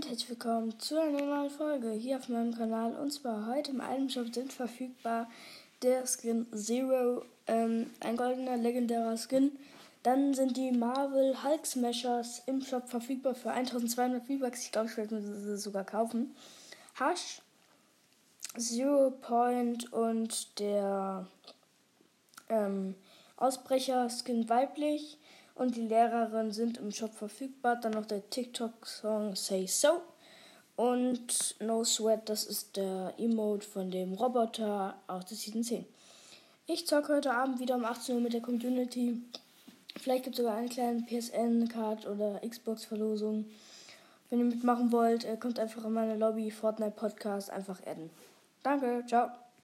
Und herzlich willkommen zu einer neuen Folge hier auf meinem Kanal. Und zwar heute im Itemshop sind verfügbar der Skin Zero, ähm, ein goldener legendärer Skin. Dann sind die Marvel Hulk Smashers im Shop verfügbar für 1200 V-Bucks. Ich glaube, ich werde sie sogar kaufen. Hush, Zero Point und der ähm, Ausbrecher-Skin weiblich und die Lehrerin sind im Shop verfügbar. Dann noch der TikTok-Song Say So und No Sweat, das ist der Emote von dem Roboter aus der Season 10. Ich zocke heute Abend wieder um 18 Uhr mit der Community. Vielleicht gibt es sogar einen kleinen PSN-Card oder Xbox-Verlosung. Wenn ihr mitmachen wollt, äh, kommt einfach in meine Lobby Fortnite Podcast einfach adden. Danke, ciao.